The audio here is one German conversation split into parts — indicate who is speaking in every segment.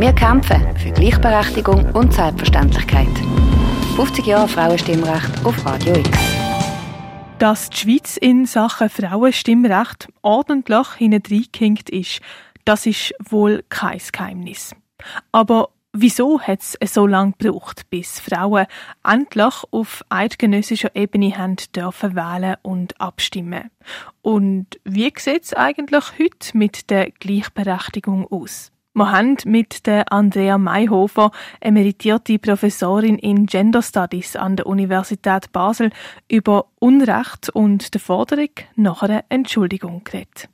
Speaker 1: Wir kämpfen für Gleichberechtigung und Selbstverständlichkeit. 50 Jahre Frauenstimmrecht auf Radio X.
Speaker 2: Dass die Schweiz in Sachen Frauenstimmrecht ordentlich hineingehinkt ist, das ist wohl kein Geheimnis. Aber wieso hat es so lange gebraucht, bis Frauen endlich auf eidgenössischer Ebene haben dürfen wählen und abstimmen? Und wie sieht es eigentlich heute mit der Gleichberechtigung aus? Wir haben mit der Andrea Mayhofer, emeritierte Professorin in Gender Studies an der Universität Basel, über Unrecht und der Forderung nach einer Entschuldigung geredet.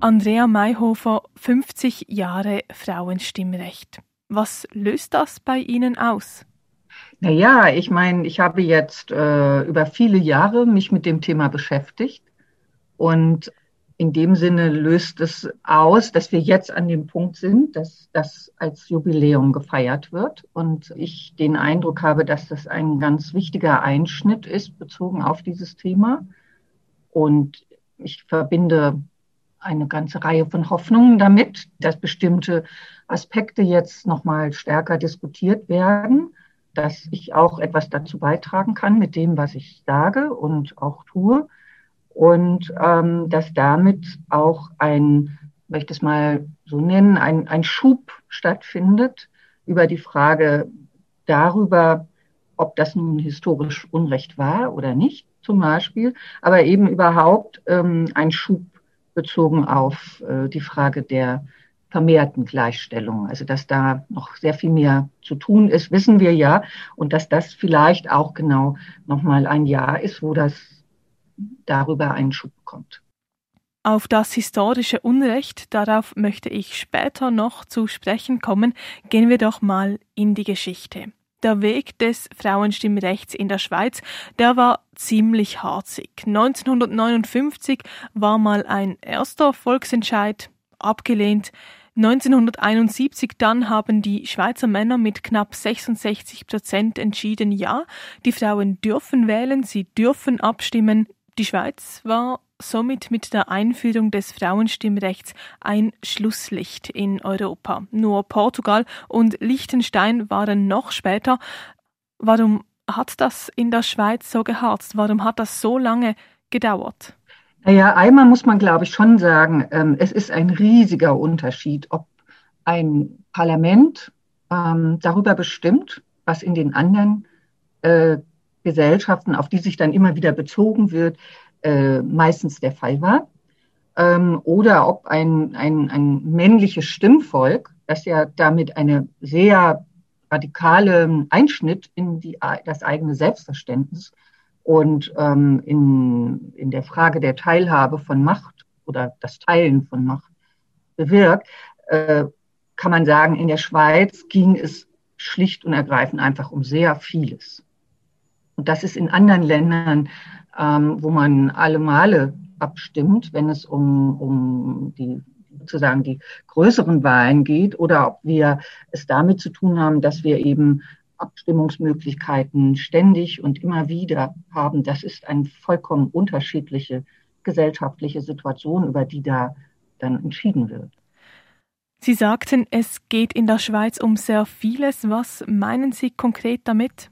Speaker 2: Andrea Mayhofer, 50 Jahre Frauenstimmrecht. Was löst das bei Ihnen aus?
Speaker 3: Naja, ich meine, ich habe jetzt äh, über viele Jahre mich mit dem Thema beschäftigt und in dem Sinne löst es aus, dass wir jetzt an dem Punkt sind, dass das als Jubiläum gefeiert wird. Und ich den Eindruck habe, dass das ein ganz wichtiger Einschnitt ist, bezogen auf dieses Thema. Und ich verbinde eine ganze Reihe von Hoffnungen damit, dass bestimmte Aspekte jetzt nochmal stärker diskutiert werden, dass ich auch etwas dazu beitragen kann mit dem, was ich sage und auch tue und ähm, dass damit auch ein, möchte ich es mal so nennen, ein, ein Schub stattfindet über die Frage darüber, ob das nun historisch Unrecht war oder nicht, zum Beispiel, aber eben überhaupt ähm, ein Schub bezogen auf äh, die Frage der vermehrten Gleichstellung. Also dass da noch sehr viel mehr zu tun ist, wissen wir ja. Und dass das vielleicht auch genau nochmal ein Jahr ist, wo das darüber einen Schub bekommt.
Speaker 2: Auf das historische Unrecht, darauf möchte ich später noch zu sprechen kommen, gehen wir doch mal in die Geschichte. Der Weg des Frauenstimmrechts in der Schweiz, der war ziemlich harzig. 1959 war mal ein erster Volksentscheid abgelehnt. 1971 dann haben die Schweizer Männer mit knapp 66 Prozent entschieden, ja, die Frauen dürfen wählen, sie dürfen abstimmen. Die Schweiz war somit mit der Einführung des Frauenstimmrechts ein Schlusslicht in Europa. Nur Portugal und Liechtenstein waren noch später. Warum hat das in der Schweiz so geharzt? Warum hat das so lange gedauert?
Speaker 3: Naja, einmal muss man, glaube ich, schon sagen, ähm, es ist ein riesiger Unterschied, ob ein Parlament ähm, darüber bestimmt, was in den anderen äh, Gesellschaften, auf die sich dann immer wieder bezogen wird, äh, meistens der Fall war. Ähm, oder ob ein, ein, ein männliches Stimmvolk, das ja damit eine sehr radikale Einschnitt in die, das eigene Selbstverständnis und ähm, in, in der Frage der Teilhabe von Macht oder das Teilen von Macht bewirkt, äh, kann man sagen, in der Schweiz ging es schlicht und ergreifend einfach um sehr vieles. Und das ist in anderen Ländern, ähm, wo man alle Male abstimmt, wenn es um, um die sozusagen die größeren Wahlen geht oder ob wir es damit zu tun haben, dass wir eben Abstimmungsmöglichkeiten ständig und immer wieder haben. Das ist eine vollkommen unterschiedliche gesellschaftliche Situation, über die da dann entschieden wird.
Speaker 2: Sie sagten, es geht in der Schweiz um sehr vieles. Was meinen Sie konkret damit?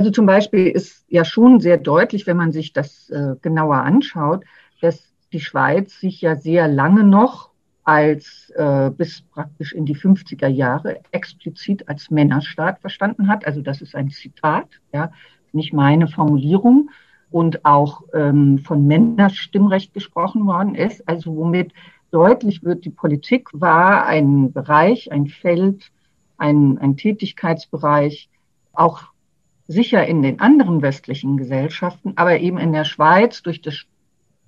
Speaker 3: Also zum Beispiel ist ja schon sehr deutlich, wenn man sich das äh, genauer anschaut, dass die Schweiz sich ja sehr lange noch als äh, bis praktisch in die 50er Jahre explizit als Männerstaat verstanden hat. Also das ist ein Zitat, ja, nicht meine Formulierung und auch ähm, von Männerstimmrecht gesprochen worden ist. Also womit deutlich wird, die Politik war ein Bereich, ein Feld, ein, ein Tätigkeitsbereich, auch sicher in den anderen westlichen Gesellschaften, aber eben in der Schweiz durch das,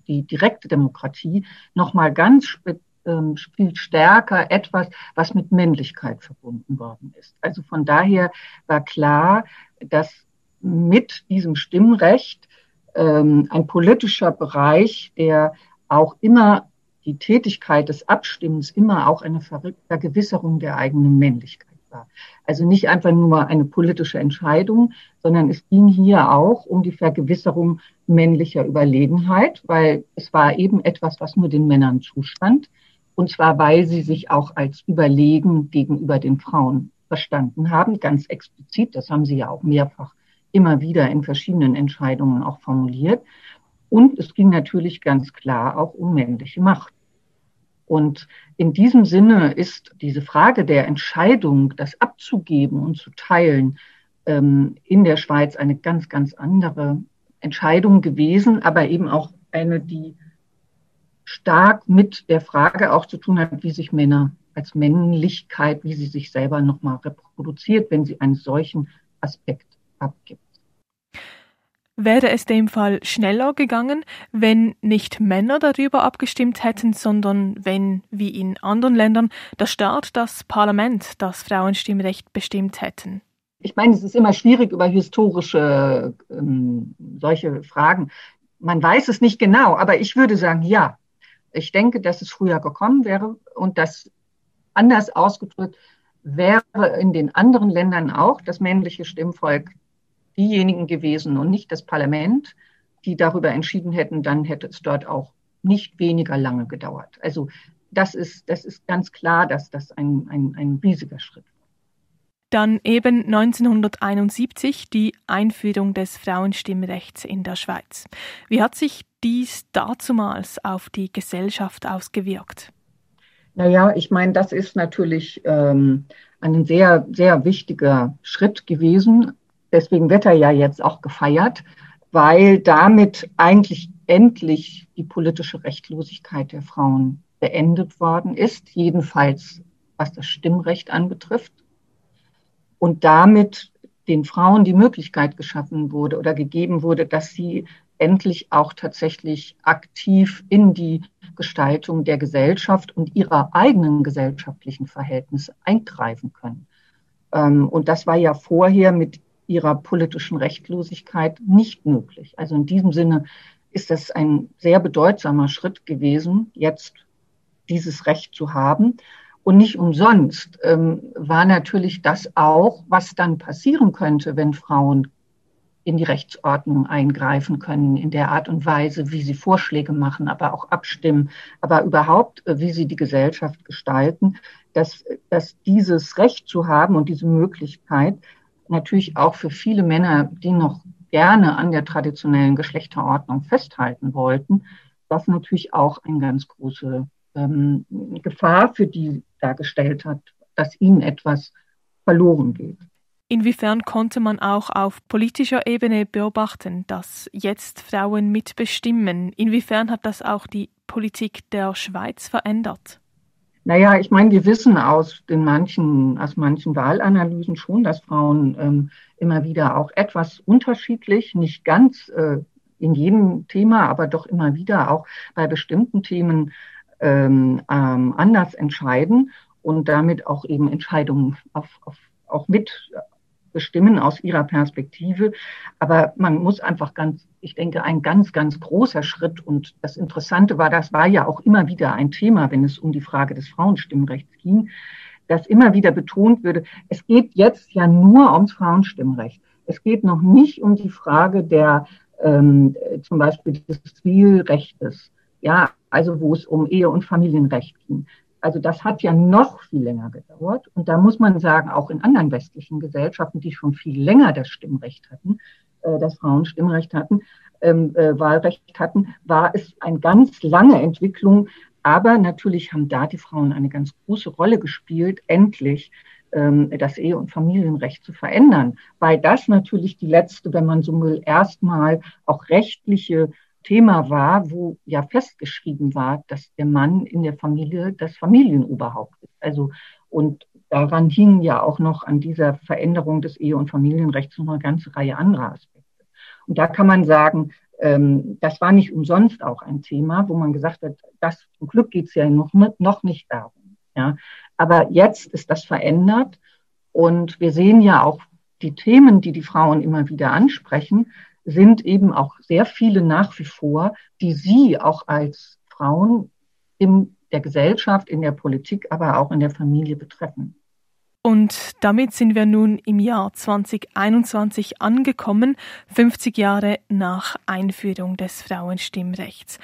Speaker 3: die direkte Demokratie nochmal ganz ähm, viel stärker etwas, was mit Männlichkeit verbunden worden ist. Also von daher war klar, dass mit diesem Stimmrecht ähm, ein politischer Bereich, der auch immer die Tätigkeit des Abstimmens immer auch eine Vergewisserung der eigenen Männlichkeit war. Also nicht einfach nur eine politische Entscheidung, sondern es ging hier auch um die Vergewisserung männlicher Überlegenheit, weil es war eben etwas, was nur den Männern zustand. Und zwar, weil sie sich auch als überlegen gegenüber den Frauen verstanden haben, ganz explizit. Das haben sie ja auch mehrfach immer wieder in verschiedenen Entscheidungen auch formuliert. Und es ging natürlich ganz klar auch um männliche Macht. Und in diesem Sinne ist diese Frage der Entscheidung, das abzugeben und zu teilen, ähm, in der Schweiz eine ganz, ganz andere Entscheidung gewesen, aber eben auch eine, die stark mit der Frage auch zu tun hat, wie sich Männer als Männlichkeit, wie sie sich selber nochmal reproduziert, wenn sie einen solchen Aspekt abgibt.
Speaker 2: Wäre es dem Fall schneller gegangen, wenn nicht Männer darüber abgestimmt hätten, sondern wenn, wie in anderen Ländern, der Staat, das Parlament das Frauenstimmrecht bestimmt hätten?
Speaker 3: Ich meine, es ist immer schwierig über historische ähm, solche Fragen. Man weiß es nicht genau, aber ich würde sagen, ja. Ich denke, dass es früher gekommen wäre und dass anders ausgedrückt wäre in den anderen Ländern auch das männliche Stimmvolk diejenigen gewesen und nicht das Parlament, die darüber entschieden hätten, dann hätte es dort auch nicht weniger lange gedauert. Also das ist, das ist ganz klar, dass das ein, ein, ein riesiger Schritt war.
Speaker 2: Dann eben 1971 die Einführung des Frauenstimmrechts in der Schweiz. Wie hat sich dies dazumals auf die Gesellschaft ausgewirkt?
Speaker 3: Naja, ich meine, das ist natürlich ähm, ein sehr, sehr wichtiger Schritt gewesen, Deswegen wird er ja jetzt auch gefeiert, weil damit eigentlich endlich die politische Rechtlosigkeit der Frauen beendet worden ist, jedenfalls was das Stimmrecht anbetrifft. Und damit den Frauen die Möglichkeit geschaffen wurde oder gegeben wurde, dass sie endlich auch tatsächlich aktiv in die Gestaltung der Gesellschaft und ihrer eigenen gesellschaftlichen Verhältnisse eingreifen können. Ähm, und das war ja vorher mit ihrer politischen Rechtlosigkeit nicht möglich. Also in diesem Sinne ist das ein sehr bedeutsamer Schritt gewesen, jetzt dieses Recht zu haben. Und nicht umsonst ähm, war natürlich das auch, was dann passieren könnte, wenn Frauen in die Rechtsordnung eingreifen können, in der Art und Weise, wie sie Vorschläge machen, aber auch abstimmen, aber überhaupt, äh, wie sie die Gesellschaft gestalten, dass, dass dieses Recht zu haben und diese Möglichkeit natürlich auch für viele Männer, die noch gerne an der traditionellen Geschlechterordnung festhalten wollten, das natürlich auch eine ganz große ähm, Gefahr für die dargestellt hat, dass ihnen etwas verloren geht.
Speaker 2: Inwiefern konnte man auch auf politischer Ebene beobachten, dass jetzt Frauen mitbestimmen? Inwiefern hat das auch die Politik der Schweiz verändert?
Speaker 3: Naja, ich meine, wir wissen aus den manchen, aus manchen Wahlanalysen schon, dass Frauen ähm, immer wieder auch etwas unterschiedlich, nicht ganz äh, in jedem Thema, aber doch immer wieder auch bei bestimmten Themen ähm, ähm, anders entscheiden und damit auch eben Entscheidungen auf, auf, auch mit bestimmen aus ihrer Perspektive. Aber man muss einfach ganz, ich denke, ein ganz, ganz großer Schritt. Und das Interessante war, das war ja auch immer wieder ein Thema, wenn es um die Frage des Frauenstimmrechts ging, dass immer wieder betont würde, es geht jetzt ja nur ums Frauenstimmrecht. Es geht noch nicht um die Frage der ähm, zum Beispiel des Zivilrechtes, ja, also wo es um Ehe- und Familienrecht ging. Also das hat ja noch viel länger gedauert. Und da muss man sagen, auch in anderen westlichen Gesellschaften, die schon viel länger das Stimmrecht hatten, äh, das Frauenstimmrecht hatten, ähm, äh, Wahlrecht hatten, war es eine ganz lange Entwicklung. Aber natürlich haben da die Frauen eine ganz große Rolle gespielt, endlich ähm, das Ehe- und Familienrecht zu verändern, weil das natürlich die letzte, wenn man so will, erstmal auch rechtliche Thema war, wo ja festgeschrieben war, dass der Mann in der Familie das Familienoberhaupt ist. Also, und daran hingen ja auch noch an dieser Veränderung des Ehe- und Familienrechts noch eine ganze Reihe anderer Aspekte. Und da kann man sagen, ähm, das war nicht umsonst auch ein Thema, wo man gesagt hat, das zum Glück geht es ja noch, noch nicht darum. Ja. Aber jetzt ist das verändert und wir sehen ja auch die Themen, die die Frauen immer wieder ansprechen, sind eben auch sehr viele nach wie vor, die sie auch als Frauen in der Gesellschaft, in der Politik, aber auch in der Familie betreffen.
Speaker 2: Und damit sind wir nun im Jahr 2021 angekommen, 50 Jahre nach Einführung des Frauenstimmrechts.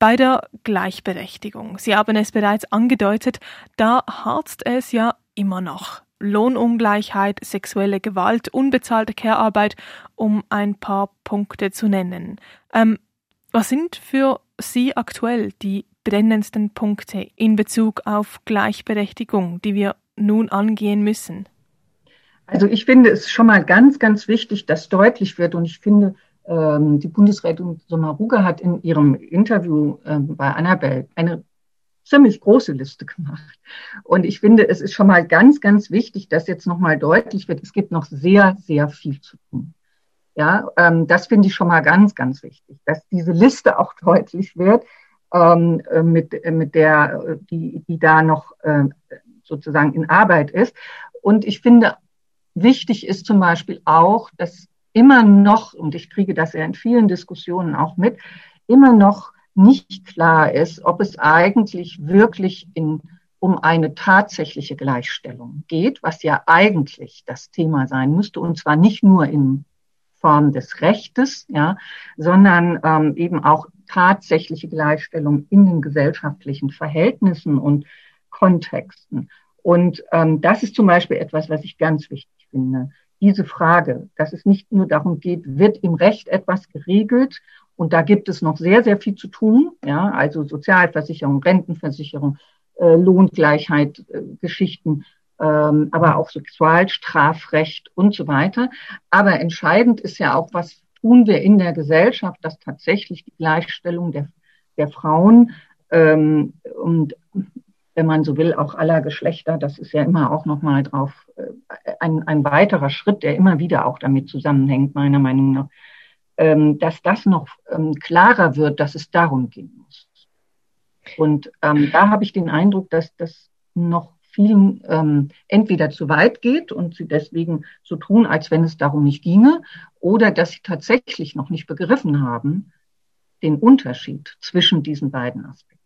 Speaker 2: Bei der Gleichberechtigung, Sie haben es bereits angedeutet, da harzt es ja immer noch. Lohnungleichheit, sexuelle Gewalt, unbezahlte Care-Arbeit, um ein paar Punkte zu nennen. Ähm, was sind für Sie aktuell die brennendsten Punkte in Bezug auf Gleichberechtigung, die wir nun angehen müssen?
Speaker 3: Also ich finde es schon mal ganz, ganz wichtig, dass deutlich wird und ich finde, ähm, die Bundesrätin Sommaruga hat in ihrem Interview ähm, bei Annabelle eine ziemlich große Liste gemacht. Und ich finde, es ist schon mal ganz, ganz wichtig, dass jetzt nochmal deutlich wird, es gibt noch sehr, sehr viel zu tun. Ja, ähm, das finde ich schon mal ganz, ganz wichtig, dass diese Liste auch deutlich wird, ähm, äh, mit, äh, mit der, äh, die, die da noch äh, sozusagen in Arbeit ist. Und ich finde, wichtig ist zum Beispiel auch, dass immer noch, und ich kriege das ja in vielen Diskussionen auch mit, immer noch nicht klar ist, ob es eigentlich wirklich in, um eine tatsächliche Gleichstellung geht, was ja eigentlich das Thema sein müsste, und zwar nicht nur in Form des Rechtes, ja, sondern ähm, eben auch tatsächliche Gleichstellung in den gesellschaftlichen Verhältnissen und Kontexten. Und ähm, das ist zum Beispiel etwas, was ich ganz wichtig finde. Diese Frage, dass es nicht nur darum geht, wird im Recht etwas geregelt und da gibt es noch sehr, sehr viel zu tun, ja, also Sozialversicherung, Rentenversicherung, äh, Lohngleichheit, äh, Geschichten, ähm, aber auch Sexualstrafrecht und so weiter. Aber entscheidend ist ja auch, was tun wir in der Gesellschaft, dass tatsächlich die Gleichstellung der, der Frauen ähm, und wenn man so will, auch aller Geschlechter. Das ist ja immer auch nochmal drauf äh, ein, ein weiterer Schritt, der immer wieder auch damit zusammenhängt, meiner Meinung nach, dass das noch ähm, klarer wird, dass es darum gehen muss. Und ähm, da habe ich den Eindruck, dass das noch vielen ähm, entweder zu weit geht und sie deswegen so tun, als wenn es darum nicht ginge, oder dass sie tatsächlich noch nicht begriffen haben, den Unterschied zwischen diesen beiden Aspekten.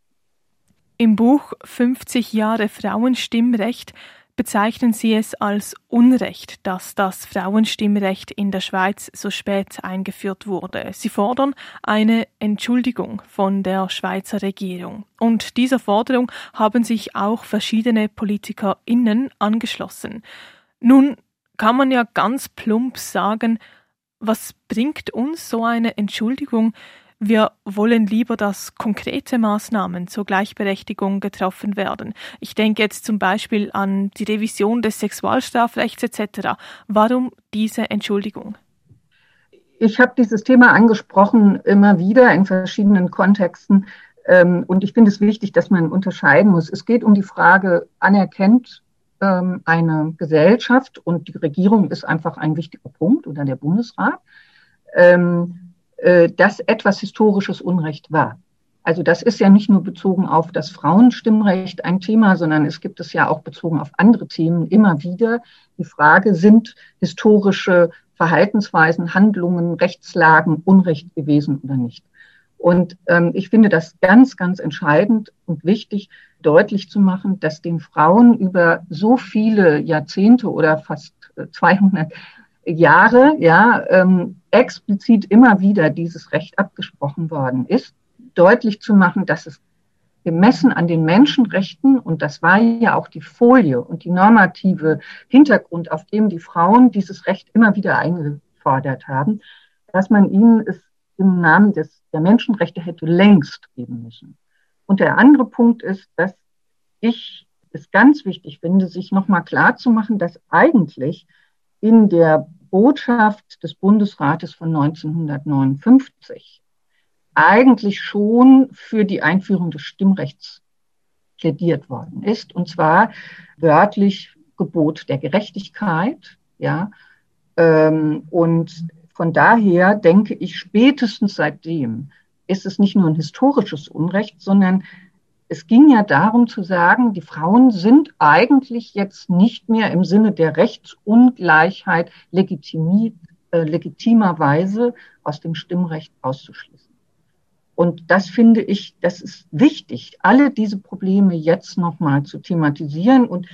Speaker 2: Im Buch 50 Jahre Frauenstimmrecht bezeichnen Sie es als Unrecht, dass das Frauenstimmrecht in der Schweiz so spät eingeführt wurde. Sie fordern eine Entschuldigung von der Schweizer Regierung. Und dieser Forderung haben sich auch verschiedene PolitikerInnen angeschlossen. Nun kann man ja ganz plump sagen, was bringt uns so eine Entschuldigung, wir wollen lieber, dass konkrete Maßnahmen zur Gleichberechtigung getroffen werden. Ich denke jetzt zum Beispiel an die Revision des Sexualstrafrechts etc. Warum diese Entschuldigung?
Speaker 3: Ich habe dieses Thema angesprochen immer wieder in verschiedenen Kontexten. Ähm, und ich finde es wichtig, dass man unterscheiden muss. Es geht um die Frage, anerkennt ähm, eine Gesellschaft und die Regierung ist einfach ein wichtiger Punkt oder der Bundesrat. Ähm, äh, dass etwas historisches Unrecht war. Also das ist ja nicht nur bezogen auf das Frauenstimmrecht ein Thema, sondern es gibt es ja auch bezogen auf andere Themen immer wieder. Die Frage, sind historische Verhaltensweisen, Handlungen, Rechtslagen Unrecht gewesen oder nicht? Und ähm, ich finde das ganz, ganz entscheidend und wichtig, deutlich zu machen, dass den Frauen über so viele Jahrzehnte oder fast 200 Jahre ja ähm, explizit immer wieder dieses Recht abgesprochen worden ist, deutlich zu machen, dass es gemessen an den Menschenrechten, und das war ja auch die Folie und die normative Hintergrund, auf dem die Frauen dieses Recht immer wieder eingefordert haben, dass man ihnen es im Namen des, der Menschenrechte hätte längst geben müssen. Und der andere Punkt ist, dass ich es ganz wichtig finde, sich nochmal klar zu machen, dass eigentlich in der Botschaft des Bundesrates von 1959 eigentlich schon für die Einführung des Stimmrechts plädiert worden ist, und zwar wörtlich Gebot der Gerechtigkeit, ja, ähm, und von daher denke ich, spätestens seitdem ist es nicht nur ein historisches Unrecht, sondern es ging ja darum zu sagen, die Frauen sind eigentlich jetzt nicht mehr im Sinne der Rechtsungleichheit legitimiert, äh, legitimerweise aus dem Stimmrecht auszuschließen. Und das finde ich, das ist wichtig, alle diese Probleme jetzt nochmal zu thematisieren. Und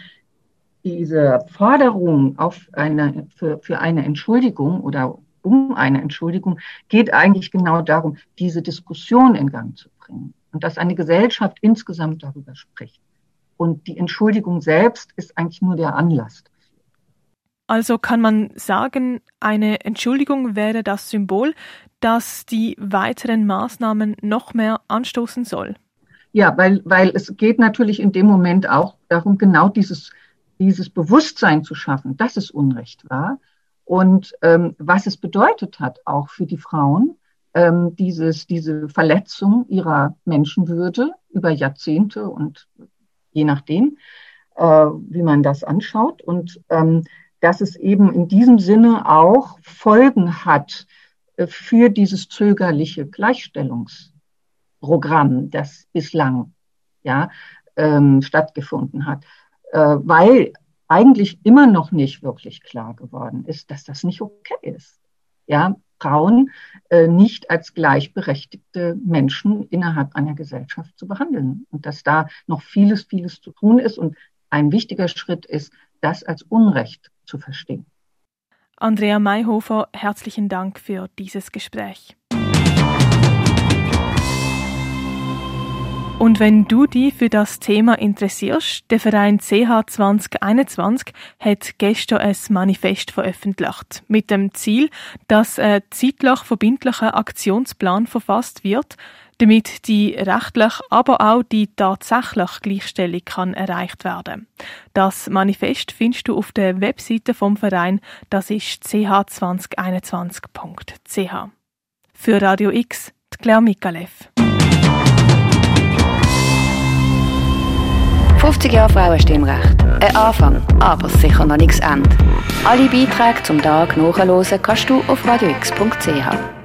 Speaker 3: diese Forderung auf eine, für, für eine Entschuldigung oder um eine Entschuldigung geht eigentlich genau darum, diese Diskussion in Gang zu bringen und dass eine Gesellschaft insgesamt darüber spricht. Und die Entschuldigung selbst ist eigentlich nur der Anlass.
Speaker 2: Also kann man sagen, eine Entschuldigung wäre das Symbol, das die weiteren Maßnahmen noch mehr anstoßen soll.
Speaker 3: Ja, weil, weil es geht natürlich in dem Moment auch darum, genau dieses, dieses Bewusstsein zu schaffen, dass es Unrecht war und ähm, was es bedeutet hat, auch für die Frauen, ähm, dieses, diese Verletzung ihrer Menschenwürde über Jahrzehnte und je nachdem, äh, wie man das anschaut. Und ähm, dass es eben in diesem Sinne auch Folgen hat äh, für dieses zögerliche Gleichstellungsprogramm, das bislang ja, ähm, stattgefunden hat. Äh, weil eigentlich immer noch nicht wirklich klar geworden ist, dass das nicht okay ist. Ja, Frauen äh, nicht als gleichberechtigte Menschen innerhalb einer Gesellschaft zu behandeln und dass da noch vieles, vieles zu tun ist und ein wichtiger Schritt ist, das als Unrecht zu verstehen.
Speaker 2: Andrea Mayhofer, herzlichen Dank für dieses Gespräch. Und wenn du dich für das Thema interessierst, der Verein CH 2021 hat gestern ein Manifest veröffentlicht. Mit dem Ziel, dass ein zeitlich verbindlicher Aktionsplan verfasst wird, damit die rechtlich, aber auch die tatsächliche Gleichstellung kann erreicht werden. Das Manifest findest du auf der Webseite vom Verein, das ist ch2021.ch. Für Radio X, Claire Mikalev.
Speaker 1: 50 Jahre Frauenstimmrecht. Ein Anfang, aber sicher noch nichts Ende. Alle Beiträge zum Tag nachhören kannst du auf radiox.ch.